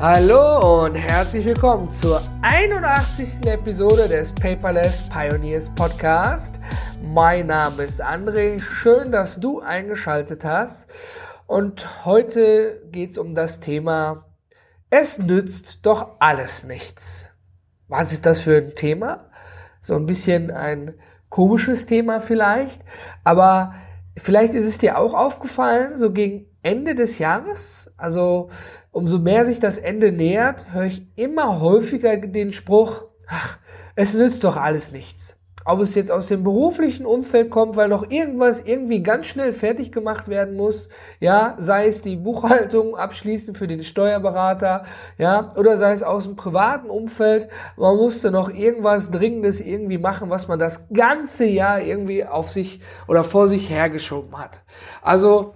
Hallo und herzlich willkommen zur 81. Episode des Paperless Pioneers Podcast. Mein Name ist André. Schön, dass du eingeschaltet hast. Und heute geht es um das Thema, es nützt doch alles nichts. Was ist das für ein Thema? So ein bisschen ein komisches Thema vielleicht, aber vielleicht ist es dir auch aufgefallen, so gegen Ende des Jahres, also umso mehr sich das Ende nähert, höre ich immer häufiger den Spruch, ach, es nützt doch alles nichts ob es jetzt aus dem beruflichen Umfeld kommt, weil noch irgendwas irgendwie ganz schnell fertig gemacht werden muss, ja, sei es die Buchhaltung abschließen für den Steuerberater, ja, oder sei es aus dem privaten Umfeld, man musste noch irgendwas Dringendes irgendwie machen, was man das ganze Jahr irgendwie auf sich oder vor sich hergeschoben hat. Also,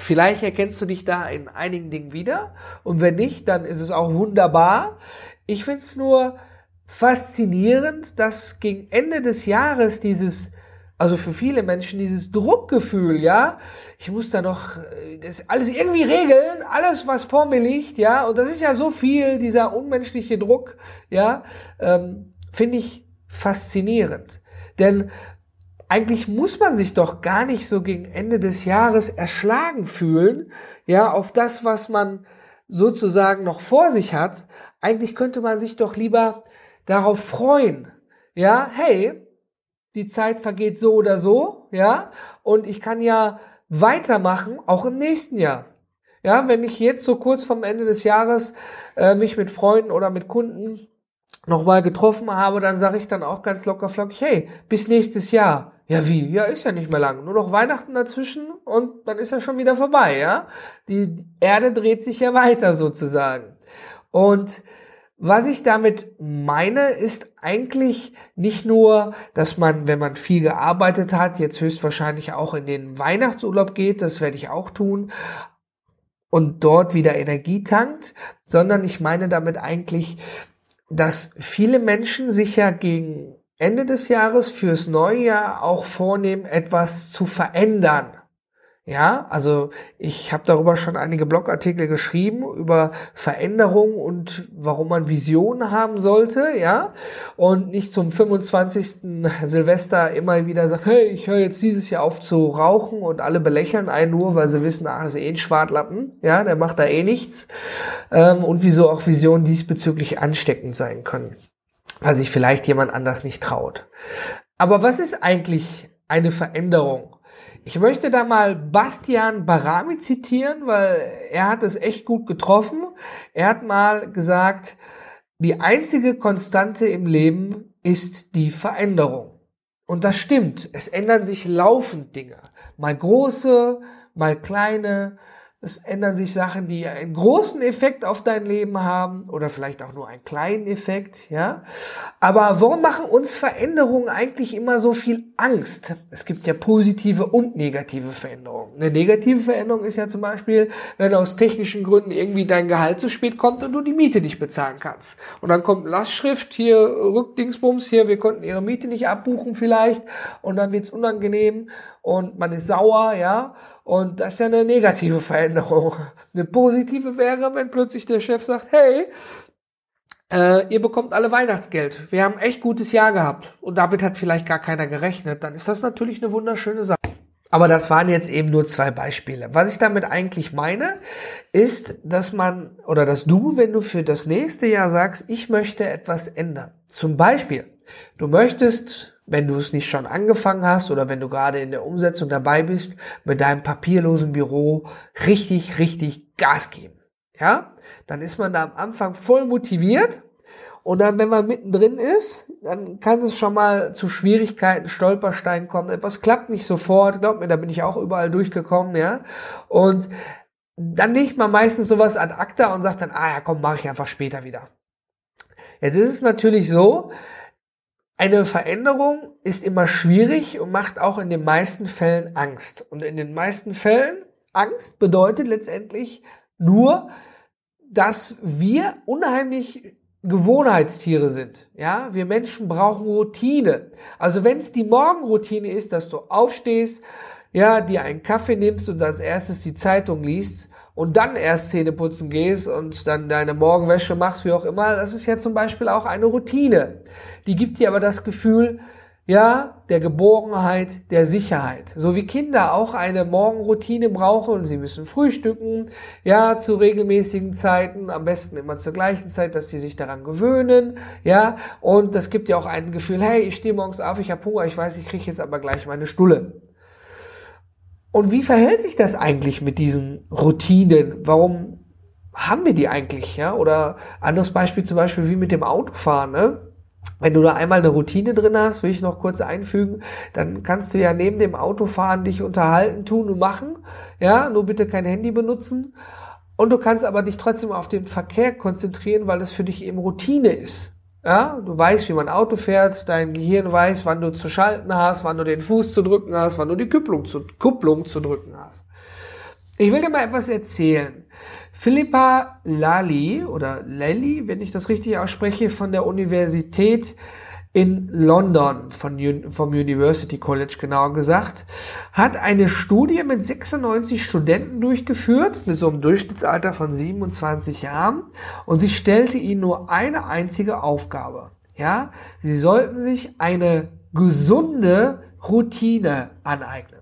Vielleicht erkennst du dich da in einigen Dingen wieder und wenn nicht, dann ist es auch wunderbar. Ich finde es nur faszinierend, dass gegen Ende des Jahres dieses, also für viele Menschen dieses Druckgefühl, ja, ich muss da noch äh, das alles irgendwie regeln, alles was vor mir liegt, ja, und das ist ja so viel, dieser unmenschliche Druck, ja, ähm, finde ich faszinierend. Denn eigentlich muss man sich doch gar nicht so gegen Ende des Jahres erschlagen fühlen, ja, auf das, was man sozusagen noch vor sich hat. Eigentlich könnte man sich doch lieber darauf freuen. Ja, hey, die Zeit vergeht so oder so, ja, und ich kann ja weitermachen, auch im nächsten Jahr. Ja, wenn ich jetzt so kurz vom Ende des Jahres äh, mich mit Freunden oder mit Kunden nochmal getroffen habe, dann sage ich dann auch ganz locker flockig, hey, bis nächstes Jahr. Ja, wie? Ja, ist ja nicht mehr lang. Nur noch Weihnachten dazwischen und dann ist ja schon wieder vorbei, ja? Die Erde dreht sich ja weiter sozusagen. Und was ich damit meine, ist eigentlich nicht nur, dass man, wenn man viel gearbeitet hat, jetzt höchstwahrscheinlich auch in den Weihnachtsurlaub geht, das werde ich auch tun, und dort wieder Energie tankt, sondern ich meine damit eigentlich, dass viele Menschen sich ja gegen Ende des Jahres fürs neue Jahr auch vornehmen, etwas zu verändern. Ja, also ich habe darüber schon einige Blogartikel geschrieben über Veränderungen und warum man Visionen haben sollte, ja, und nicht zum 25. Silvester immer wieder sagt, hey, ich höre jetzt dieses Jahr auf zu rauchen und alle belächeln einen nur, weil sie wissen, ach, ist eh ein Schwartlappen, ja, der macht da eh nichts ähm, und wieso auch Visionen diesbezüglich ansteckend sein können, weil sich vielleicht jemand anders nicht traut. Aber was ist eigentlich eine Veränderung? Ich möchte da mal Bastian Barami zitieren, weil er hat es echt gut getroffen. Er hat mal gesagt, die einzige Konstante im Leben ist die Veränderung. Und das stimmt. Es ändern sich laufend Dinge. Mal große, mal kleine, es ändern sich Sachen, die einen großen Effekt auf dein Leben haben oder vielleicht auch nur einen kleinen Effekt, ja. Aber warum machen uns Veränderungen eigentlich immer so viel Angst? Es gibt ja positive und negative Veränderungen. Eine negative Veränderung ist ja zum Beispiel, wenn aus technischen Gründen irgendwie dein Gehalt zu spät kommt und du die Miete nicht bezahlen kannst. Und dann kommt Lastschrift, hier Rückdingsbums, hier, wir konnten ihre Miete nicht abbuchen vielleicht und dann wird's unangenehm und man ist sauer, ja. Und das ist ja eine negative Veränderung. Eine positive wäre, wenn plötzlich der Chef sagt, hey, äh, ihr bekommt alle Weihnachtsgeld. Wir haben echt gutes Jahr gehabt. Und damit hat vielleicht gar keiner gerechnet. Dann ist das natürlich eine wunderschöne Sache. Aber das waren jetzt eben nur zwei Beispiele. Was ich damit eigentlich meine, ist, dass man oder dass du, wenn du für das nächste Jahr sagst, ich möchte etwas ändern. Zum Beispiel, du möchtest wenn du es nicht schon angefangen hast oder wenn du gerade in der Umsetzung dabei bist, mit deinem papierlosen Büro richtig, richtig Gas geben. Ja, dann ist man da am Anfang voll motiviert und dann, wenn man mittendrin ist, dann kann es schon mal zu Schwierigkeiten, Stolpersteinen kommen. Etwas klappt nicht sofort. Glaub mir, da bin ich auch überall durchgekommen, ja. Und dann legt man meistens sowas an Akta und sagt dann, ah ja, komm, mache ich einfach später wieder. Jetzt ist es natürlich so, eine Veränderung ist immer schwierig und macht auch in den meisten Fällen Angst. Und in den meisten Fällen Angst bedeutet letztendlich nur, dass wir unheimlich Gewohnheitstiere sind. Ja, wir Menschen brauchen Routine. Also wenn es die Morgenroutine ist, dass du aufstehst, ja, dir einen Kaffee nimmst und als erstes die Zeitung liest und dann erst Zähne putzen gehst und dann deine Morgenwäsche machst, wie auch immer, das ist ja zum Beispiel auch eine Routine die gibt dir aber das Gefühl, ja, der Geborgenheit, der Sicherheit. So wie Kinder auch eine Morgenroutine brauchen und sie müssen frühstücken, ja, zu regelmäßigen Zeiten, am besten immer zur gleichen Zeit, dass sie sich daran gewöhnen, ja, und das gibt ja auch ein Gefühl, hey, ich stehe morgens auf, ich habe Hunger, ich weiß, ich kriege jetzt aber gleich meine Stulle. Und wie verhält sich das eigentlich mit diesen Routinen? Warum haben wir die eigentlich, ja? Oder anderes Beispiel zum Beispiel wie mit dem Autofahren, ne? Wenn du da einmal eine Routine drin hast, will ich noch kurz einfügen, dann kannst du ja neben dem Autofahren dich unterhalten, tun und machen. Ja, nur bitte kein Handy benutzen. Und du kannst aber dich trotzdem auf den Verkehr konzentrieren, weil das für dich eben Routine ist. Ja, du weißt, wie man Auto fährt, dein Gehirn weiß, wann du zu schalten hast, wann du den Fuß zu drücken hast, wann du die Kupplung zu, Kupplung zu drücken hast. Ich will dir mal etwas erzählen. Philippa Lally oder Lally, wenn ich das richtig ausspreche, von der Universität in London, von, vom University College genauer gesagt, hat eine Studie mit 96 Studenten durchgeführt, mit so einem Durchschnittsalter von 27 Jahren, und sie stellte ihnen nur eine einzige Aufgabe. Ja, sie sollten sich eine gesunde Routine aneignen.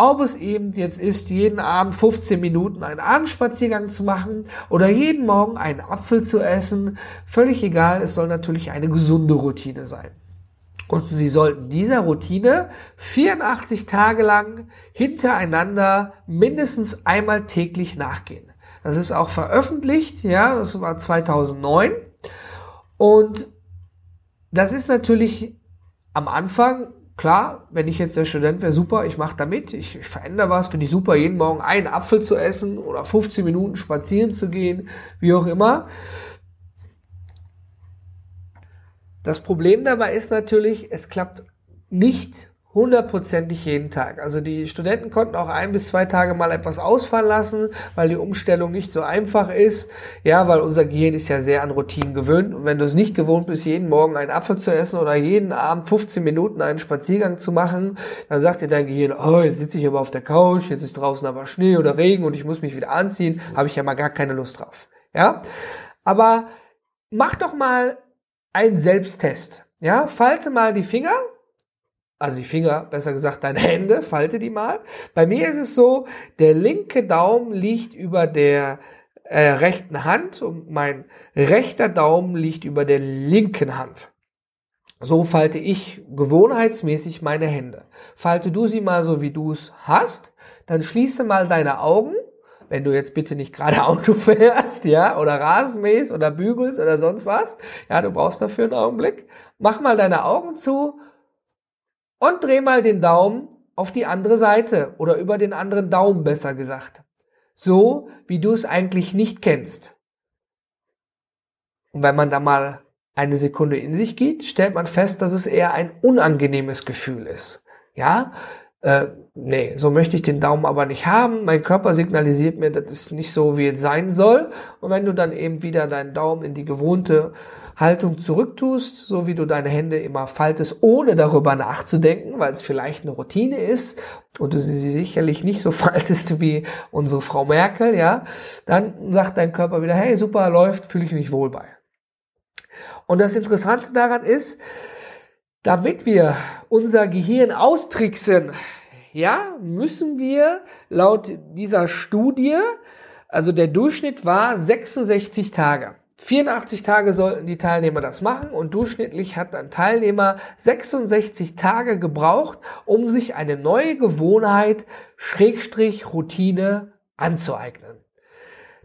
Ob es eben jetzt ist, jeden Abend 15 Minuten einen Abendspaziergang zu machen oder jeden Morgen einen Apfel zu essen, völlig egal, es soll natürlich eine gesunde Routine sein. Und Sie sollten dieser Routine 84 Tage lang hintereinander mindestens einmal täglich nachgehen. Das ist auch veröffentlicht, ja, das war 2009. Und das ist natürlich am Anfang Klar, wenn ich jetzt der Student wäre, super, ich mache da mit, ich, ich verändere was, finde ich super, jeden Morgen einen Apfel zu essen oder 15 Minuten spazieren zu gehen, wie auch immer. Das Problem dabei ist natürlich, es klappt nicht hundertprozentig jeden Tag. Also die Studenten konnten auch ein bis zwei Tage mal etwas ausfallen lassen, weil die Umstellung nicht so einfach ist. Ja, weil unser Gehirn ist ja sehr an Routinen gewöhnt. Und wenn du es nicht gewohnt bist, jeden Morgen einen Apfel zu essen oder jeden Abend 15 Minuten einen Spaziergang zu machen, dann sagt dir dein Gehirn, oh, jetzt sitze ich aber auf der Couch, jetzt ist draußen aber Schnee oder Regen und ich muss mich wieder anziehen, habe ich ja mal gar keine Lust drauf. Ja, aber mach doch mal einen Selbsttest. Ja, falte mal die Finger also die Finger, besser gesagt deine Hände, falte die mal. Bei mir ist es so, der linke Daumen liegt über der äh, rechten Hand und mein rechter Daumen liegt über der linken Hand. So falte ich gewohnheitsmäßig meine Hände. Falte du sie mal so, wie du es hast, dann schließe mal deine Augen, wenn du jetzt bitte nicht gerade Auto fährst, ja, oder Rasenmähst oder bügelst oder sonst was. Ja, du brauchst dafür einen Augenblick. Mach mal deine Augen zu und dreh mal den Daumen auf die andere Seite oder über den anderen Daumen besser gesagt. So, wie du es eigentlich nicht kennst. Und wenn man da mal eine Sekunde in sich geht, stellt man fest, dass es eher ein unangenehmes Gefühl ist. Ja, äh, nee, so möchte ich den Daumen aber nicht haben. Mein Körper signalisiert mir, das ist nicht so, wie es sein soll. Und wenn du dann eben wieder deinen Daumen in die gewohnte Haltung zurücktust, so wie du deine Hände immer faltest, ohne darüber nachzudenken, weil es vielleicht eine Routine ist und du sie sicherlich nicht so faltest wie unsere Frau Merkel, ja, dann sagt dein Körper wieder, hey, super, läuft, fühle ich mich wohl bei. Und das Interessante daran ist, damit wir unser Gehirn austricksen, ja, müssen wir laut dieser Studie, also der Durchschnitt war 66 Tage. 84 Tage sollten die Teilnehmer das machen und durchschnittlich hat ein Teilnehmer 66 Tage gebraucht, um sich eine neue Gewohnheit, Schrägstrich, Routine anzueignen.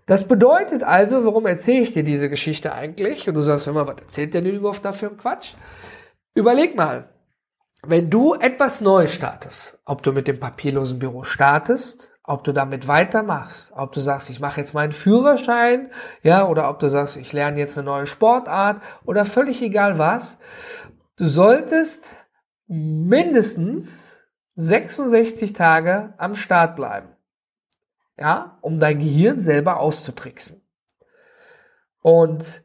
Das bedeutet also, warum erzähle ich dir diese Geschichte eigentlich? Und du sagst immer, was erzählt der denn überhaupt dafür im Quatsch? Überleg mal, wenn du etwas Neues startest, ob du mit dem papierlosen Büro startest, ob du damit weitermachst, ob du sagst, ich mache jetzt meinen Führerschein, ja, oder ob du sagst, ich lerne jetzt eine neue Sportart oder völlig egal was. du solltest mindestens 66 Tage am Start bleiben. Ja, um dein Gehirn selber auszutricksen. Und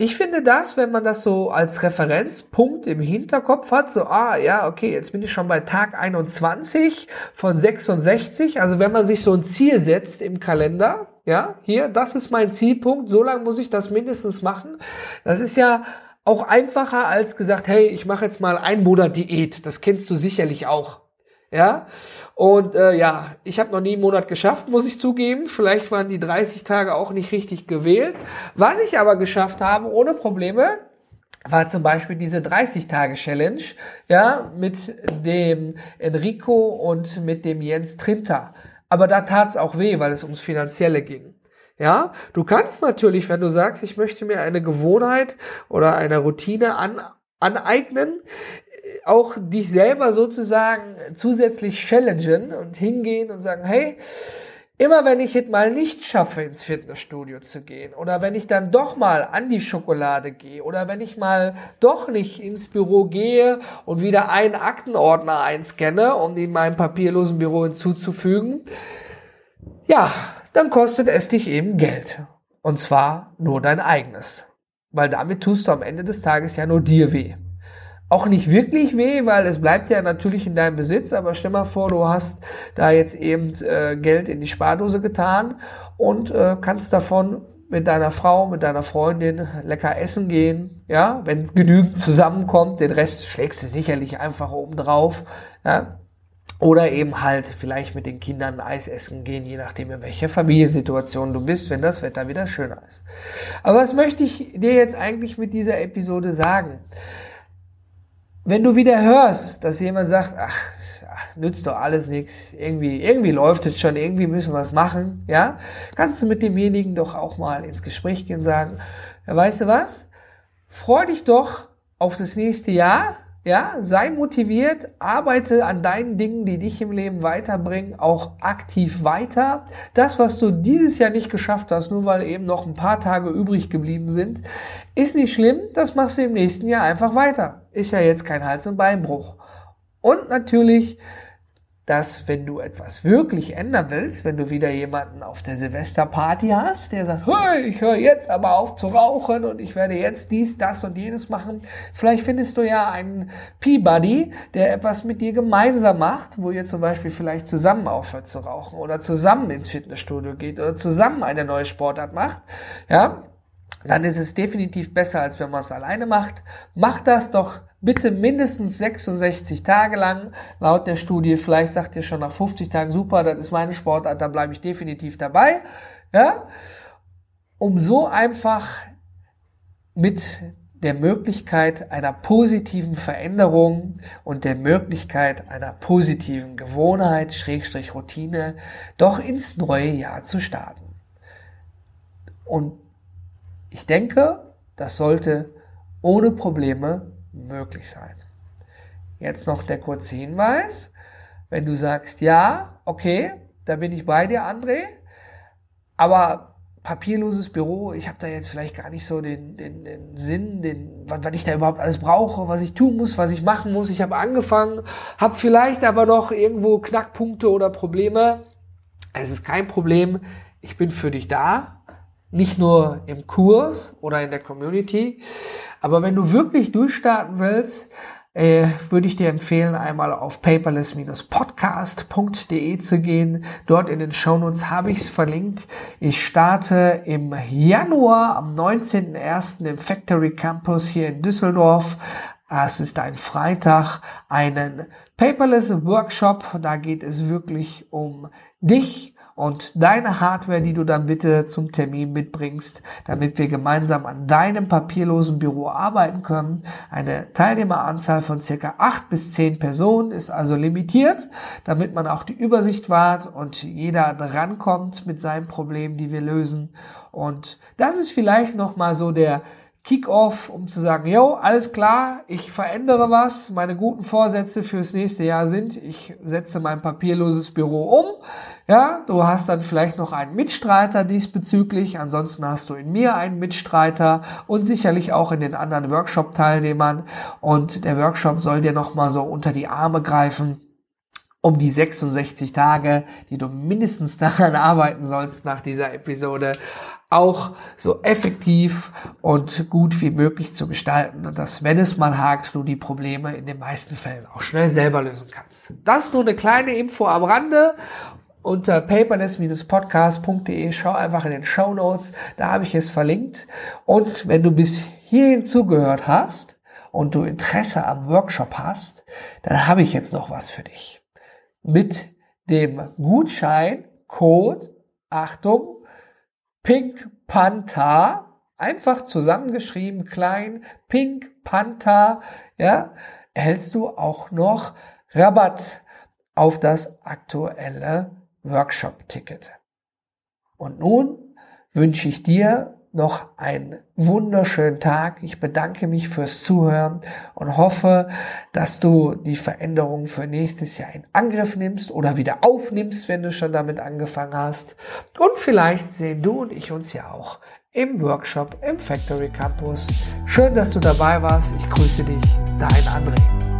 ich finde das, wenn man das so als Referenzpunkt im Hinterkopf hat, so, ah, ja, okay, jetzt bin ich schon bei Tag 21 von 66. Also wenn man sich so ein Ziel setzt im Kalender, ja, hier, das ist mein Zielpunkt, so lange muss ich das mindestens machen. Das ist ja auch einfacher als gesagt, hey, ich mache jetzt mal einen Monat Diät. Das kennst du sicherlich auch. Ja, und äh, ja, ich habe noch nie einen Monat geschafft, muss ich zugeben. Vielleicht waren die 30 Tage auch nicht richtig gewählt. Was ich aber geschafft habe, ohne Probleme, war zum Beispiel diese 30-Tage-Challenge, ja, mit dem Enrico und mit dem Jens Trinter. Aber da tat's auch weh, weil es ums Finanzielle ging. Ja, du kannst natürlich, wenn du sagst, ich möchte mir eine Gewohnheit oder eine Routine an, aneignen, auch dich selber sozusagen zusätzlich challengen und hingehen und sagen, hey, immer wenn ich es mal nicht schaffe, ins Fitnessstudio zu gehen oder wenn ich dann doch mal an die Schokolade gehe oder wenn ich mal doch nicht ins Büro gehe und wieder einen Aktenordner einscanne, um in meinem papierlosen Büro hinzuzufügen, ja, dann kostet es dich eben Geld. Und zwar nur dein eigenes. Weil damit tust du am Ende des Tages ja nur dir weh auch nicht wirklich weh, weil es bleibt ja natürlich in deinem Besitz, aber stell mal vor, du hast da jetzt eben äh, Geld in die Spardose getan und äh, kannst davon mit deiner Frau, mit deiner Freundin lecker essen gehen, ja, wenn genügend zusammenkommt, den Rest schlägst du sicherlich einfach oben drauf, ja, oder eben halt vielleicht mit den Kindern Eis essen gehen, je nachdem in welcher Familiensituation du bist, wenn das Wetter wieder schöner ist. Aber was möchte ich dir jetzt eigentlich mit dieser Episode sagen? Wenn du wieder hörst, dass jemand sagt, ach, nützt doch alles nichts, irgendwie, irgendwie läuft es schon, irgendwie müssen wir es machen, ja, kannst du mit demjenigen doch auch mal ins Gespräch gehen und sagen, ja, weißt du was? Freu dich doch auf das nächste Jahr, ja, sei motiviert, arbeite an deinen Dingen, die dich im Leben weiterbringen, auch aktiv weiter. Das, was du dieses Jahr nicht geschafft hast, nur weil eben noch ein paar Tage übrig geblieben sind, ist nicht schlimm. Das machst du im nächsten Jahr einfach weiter. Ist ja jetzt kein Hals- und Beinbruch. Und natürlich dass wenn du etwas wirklich ändern willst, wenn du wieder jemanden auf der Silvesterparty hast, der sagt, hey, ich höre jetzt aber auf zu rauchen und ich werde jetzt dies, das und jenes machen, vielleicht findest du ja einen P-Buddy, der etwas mit dir gemeinsam macht, wo ihr zum Beispiel vielleicht zusammen aufhört zu rauchen oder zusammen ins Fitnessstudio geht oder zusammen eine neue Sportart macht, ja, dann ist es definitiv besser, als wenn man es alleine macht. Macht das doch bitte mindestens 66 Tage lang, laut der Studie. Vielleicht sagt ihr schon nach 50 Tagen, super, das ist meine Sportart, da bleibe ich definitiv dabei. Ja? Um so einfach mit der Möglichkeit einer positiven Veränderung und der Möglichkeit einer positiven Gewohnheit, Schrägstrich Routine, doch ins neue Jahr zu starten. Und ich denke, das sollte ohne Probleme möglich sein. Jetzt noch der kurze Hinweis. Wenn du sagst, ja, okay, da bin ich bei dir, André, aber papierloses Büro, ich habe da jetzt vielleicht gar nicht so den, den, den Sinn, den, was, was ich da überhaupt alles brauche, was ich tun muss, was ich machen muss. Ich habe angefangen, habe vielleicht aber noch irgendwo Knackpunkte oder Probleme. Es ist kein Problem. Ich bin für dich da. Nicht nur im Kurs oder in der Community. Aber wenn du wirklich durchstarten willst, äh, würde ich dir empfehlen, einmal auf paperless-podcast.de zu gehen. Dort in den Shownotes habe ich es verlinkt. Ich starte im Januar am 19.01. im Factory Campus hier in Düsseldorf. Es ist ein Freitag, einen Paperless Workshop. Da geht es wirklich um dich und deine Hardware, die du dann bitte zum Termin mitbringst, damit wir gemeinsam an deinem papierlosen Büro arbeiten können. Eine Teilnehmeranzahl von circa acht bis zehn Personen ist also limitiert, damit man auch die Übersicht wahrt und jeder drankommt mit seinen Problemen, die wir lösen. Und das ist vielleicht nochmal so der Kick-off, um zu sagen, yo, alles klar, ich verändere was. Meine guten Vorsätze fürs nächste Jahr sind, ich setze mein papierloses Büro um. Ja, du hast dann vielleicht noch einen Mitstreiter diesbezüglich. Ansonsten hast du in mir einen Mitstreiter und sicherlich auch in den anderen Workshop-Teilnehmern. Und der Workshop soll dir nochmal so unter die Arme greifen um die 66 Tage, die du mindestens daran arbeiten sollst nach dieser Episode, auch so effektiv und gut wie möglich zu gestalten und dass, wenn es mal hakt, du die Probleme in den meisten Fällen auch schnell selber lösen kannst. Das nur eine kleine Info am Rande unter paperless-podcast.de. Schau einfach in den Show Notes, da habe ich es verlinkt. Und wenn du bis hierhin zugehört hast und du Interesse am Workshop hast, dann habe ich jetzt noch was für dich. Mit dem Gutscheincode, Achtung, Pink Panther, einfach zusammengeschrieben, klein, Pink Panther, ja, erhältst du auch noch Rabatt auf das aktuelle Workshop-Ticket. Und nun wünsche ich dir noch einen wunderschönen Tag. Ich bedanke mich fürs Zuhören und hoffe, dass du die Veränderung für nächstes Jahr in Angriff nimmst oder wieder aufnimmst, wenn du schon damit angefangen hast. Und vielleicht sehen du und ich uns ja auch im Workshop im Factory Campus. Schön, dass du dabei warst. Ich grüße dich, dein André.